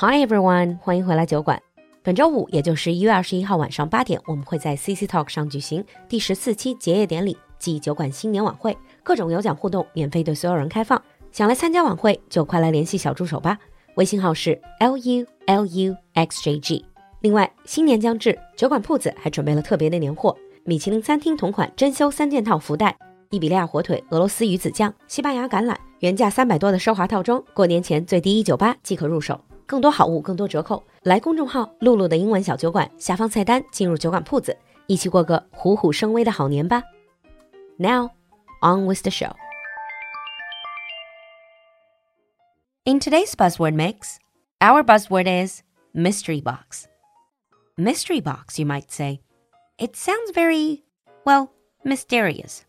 Hi everyone，欢迎回来酒馆。本周五，也就是一月二十一号晚上八点，我们会在 CC Talk 上举行第十四期结业典礼暨酒馆新年晚会，各种有奖互动免费对所有人开放。想来参加晚会，就快来联系小助手吧，微信号是 l u l u x j g。另外，新年将至，酒馆铺子还准备了特别的年货：米其林餐厅同款珍馐三件套福袋，伊比利亚火腿、俄罗斯鱼子酱、西班牙橄榄，原价三百多的奢华套装，过年前最低一九八即可入手。更多好物，更多折扣，来公众号“璐璐的英文小酒馆”下方菜单进入酒馆铺子，一起过个虎虎生威的好年吧。Now, on with the show. In today's buzzword mix, our buzzword is mystery box. Mystery box, you might say. It sounds very, well, mysterious.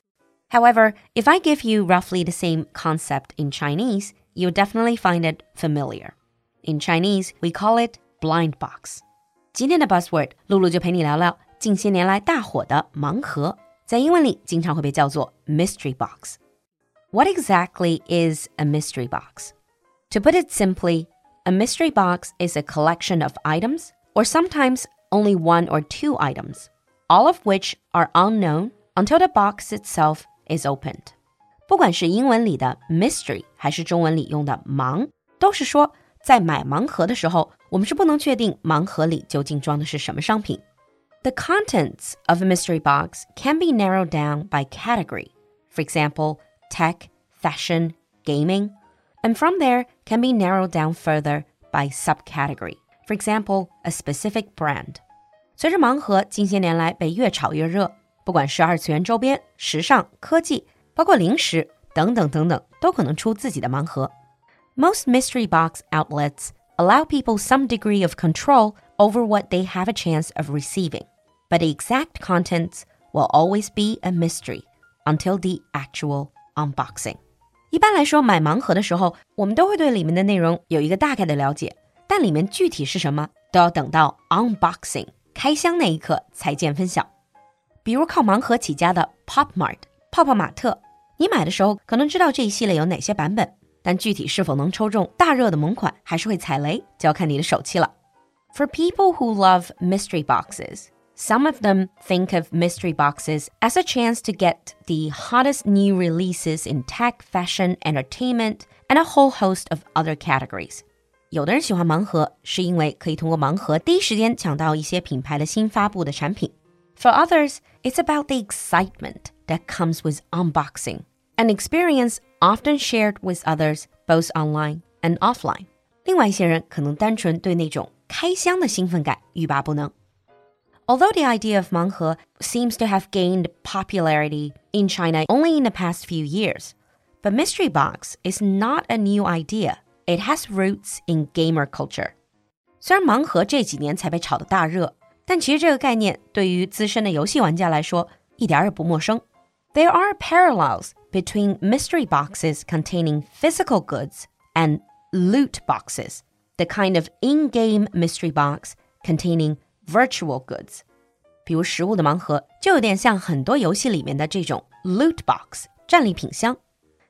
However, if I give you roughly the same concept in Chinese, you'll definitely find it familiar. In Chinese, we call it blind box. 今天的 buzzword，璐璐就陪你聊聊近些年来大火的盲盒，在英文里经常会被叫做 mystery box。What exactly is a mystery box? To put it simply, a mystery box is a collection of items, or sometimes only one or two items, all of which are unknown until the box itself is opened. 不管是英文里的 mystery，还是中文里用的“盲”，都是说在买盲盒的时候，我们是不能确定盲盒里究竟装的是什么商品。The contents of a mystery box can be narrowed down by category. For example, tech, fashion, gaming and from there can be narrowed down further by subcategory. For example, a specific brand. 随着盲盒近些年来被越炒越热，不管是二次元周边、时尚、科技，包括零食等等等等，都可能出自己的盲盒。 Most mystery box outlets allow people some degree of control over what they have a chance of receiving, but the exact contents will always be a mystery until the actual unboxing. 一般来说，买盲盒的时候，我们都会对里面的内容有一个大概的了解，但里面具体是什么，都要等到 unboxing 开箱那一刻才见分晓。比如靠盲盒起家的 Pop Mart 泡泡玛特，你买的时候可能知道这一系列有哪些版本， 但具体是否能抽中大热的萌款，还是会踩雷，就要看你的手气了。For people who love mystery boxes. Some of them think of mystery boxes as a chance to get the hottest new releases in tech, fashion, entertainment, and a whole host of other categories. 有的人喜欢盲盒，是因为可以通过盲盒第一时间抢到一些品牌的新发布的产品。For others, it's about the excitement that comes with unboxing, an experience often shared with others both online and offline. 另外一些人可能单纯对那种开箱的兴奋感欲罢不能。Although the idea of Manghe seems to have gained popularity in China only in the past few years, but mystery box is not a new idea. It has roots in gamer culture. 虽然盲盒这几年才被炒得大热，但其实这个概念对于资深的游戏玩家来说一点也不陌生。There are parallels between mystery boxes containing physical goods and loot boxes, the kind of in-game mystery box containing virtual goods，比如食物的盲盒就有点像很多游戏里面的这种 loot box 战利品箱。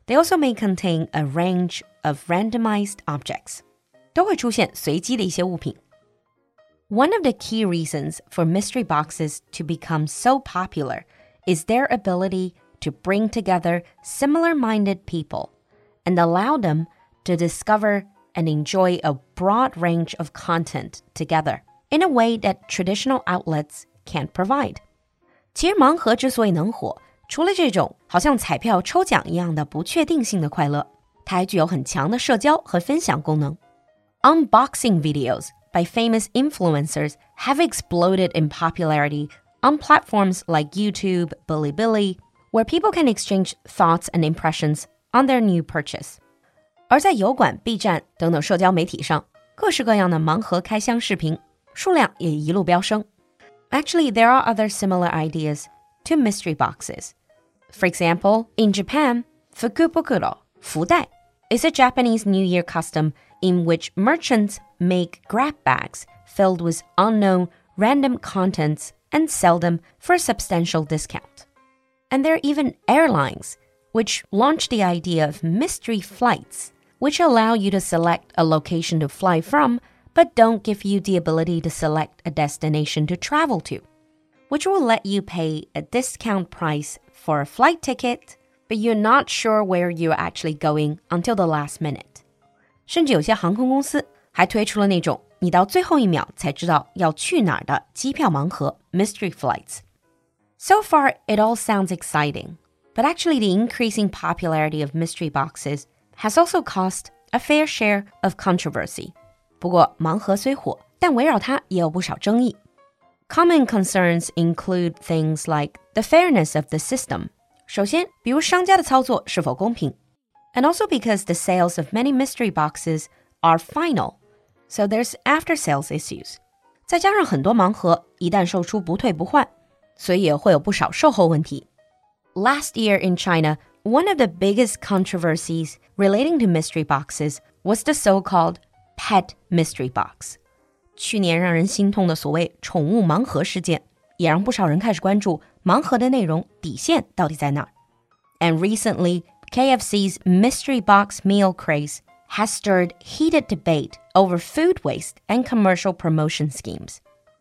They also may contain a range of randomized objects，都会出现随机的一些物品。One of the key reasons for mystery boxes to become so popular is their ability to bring together similar minded people and allow them to discover and enjoy a broad range of content together in a way that traditional outlets can't provide. 其实盲盒之所以能火，除了这种好像彩票抽奖一样的不确定性的快乐，它还具有很强的社交和分享功能。Unboxing videos by famous influencers have exploded in popularity on platforms like YouTube, Bilibili, where people can exchange thoughts and impressions on their new purchase. 而在油管、B 站等等社交媒体上，各式各样的盲盒开箱视频数量也一路飙升。Actually, there are other similar ideas to mystery boxes. For example, in Japan, fukubokuro, 福袋, is a Japanese New Year custom in which merchants make grab bags filled with unknown random contents and sell them for a substantial discount. And there are even airlines which launched the idea of mystery flights, which allow you to select a location to fly from but don't give you the ability to select a destination to travel to, which will let you pay a discount price for a flight ticket, but you're not sure where you're actually going until the last minute. 甚至有些航空公司还推出了那种你到最后一秒才知道要去哪儿的机票盲盒 （mystery flights）。 So far, it all sounds exciting, but actually, the increasing popularity of mystery boxes has also caused a fair share of controversy. 不过，盲盒虽火，但围绕它也有不少争议。Common concerns include things like the fairness of the system. 首先，比如商家的操作是否公平，and also because the sales of many mystery boxes are final, so there's after sales issues. 再加上很多盲盒一旦售出不退不换， 所以也会有不少售后问题。Last year in China, one of the biggest controversies relating to mystery boxes was the so-called Pet Mystery Box。去年让人心痛的所谓“宠物盲盒”事件，也让不少人开始关注盲盒的内容底线到底在哪儿。And recently, KFC's mystery box meal craze has stirred heated debate over food waste and commercial promotion schemes.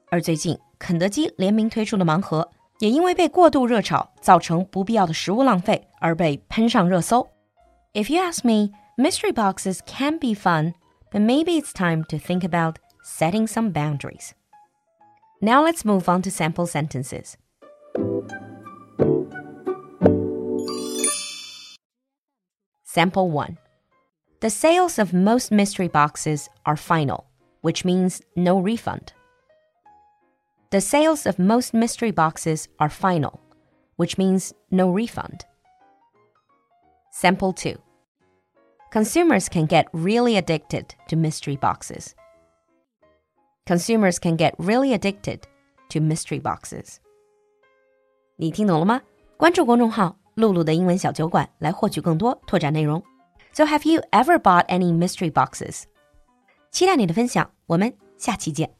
而最近， 肯德基联名推出的盲盒，也因为被过度热炒，造成不必要的食物浪费，而被喷上热搜。If you ask me, mystery boxes can be fun but maybe it's time to think about setting some boundaries. Now let's move on to sample sentences. Sample 1. The sales of most mystery boxes are final, which means no refund. The sales of most mystery boxes are final, which means no refund. Sample 2 consumers can get really addicted to mystery boxes. Consumers can get really addicted to mystery boxes. 你听懂了吗？关注公众号“露露的英文小酒馆”来获取更多拓展内容。So have you ever bought any mystery boxes? 期待你的分享，我们下期见。